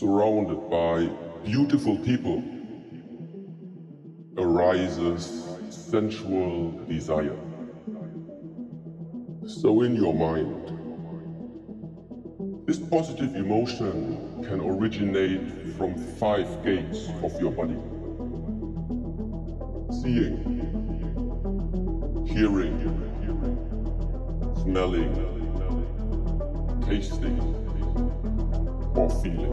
surrounded by beautiful people, arises sensual desire. So, in your mind, this positive emotion can originate from five gates of your body seeing, hearing, smelling, tasting, Bom filho.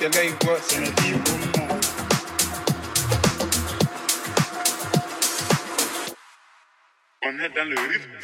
your name once. On est dans le rythme.